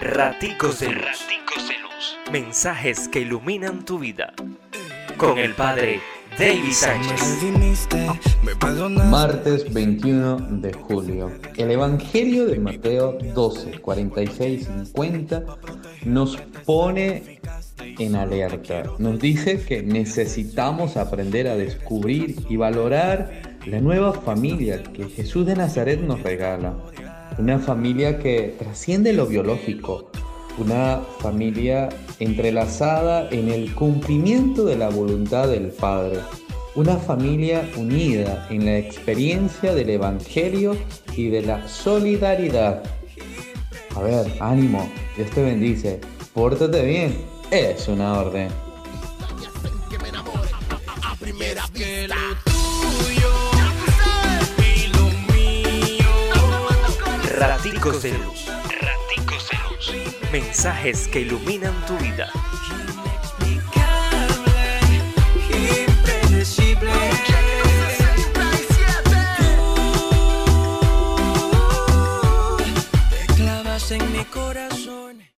Raticos de Luz. Mensajes que iluminan tu vida. Con el Padre David Sánchez. Martes 21 de julio. El Evangelio de Mateo 12, 46, 50 nos pone en alerta. Nos dice que necesitamos aprender a descubrir y valorar la nueva familia que Jesús de Nazaret nos regala. Una familia que trasciende lo biológico, una familia entrelazada en el cumplimiento de la voluntad del Padre, una familia unida en la experiencia del Evangelio y de la solidaridad. A ver, ánimo, Dios te bendice, pórtate bien, es una orden. Raticos de luz. Mensajes que iluminan tu vida. Te clavas en mi corazón.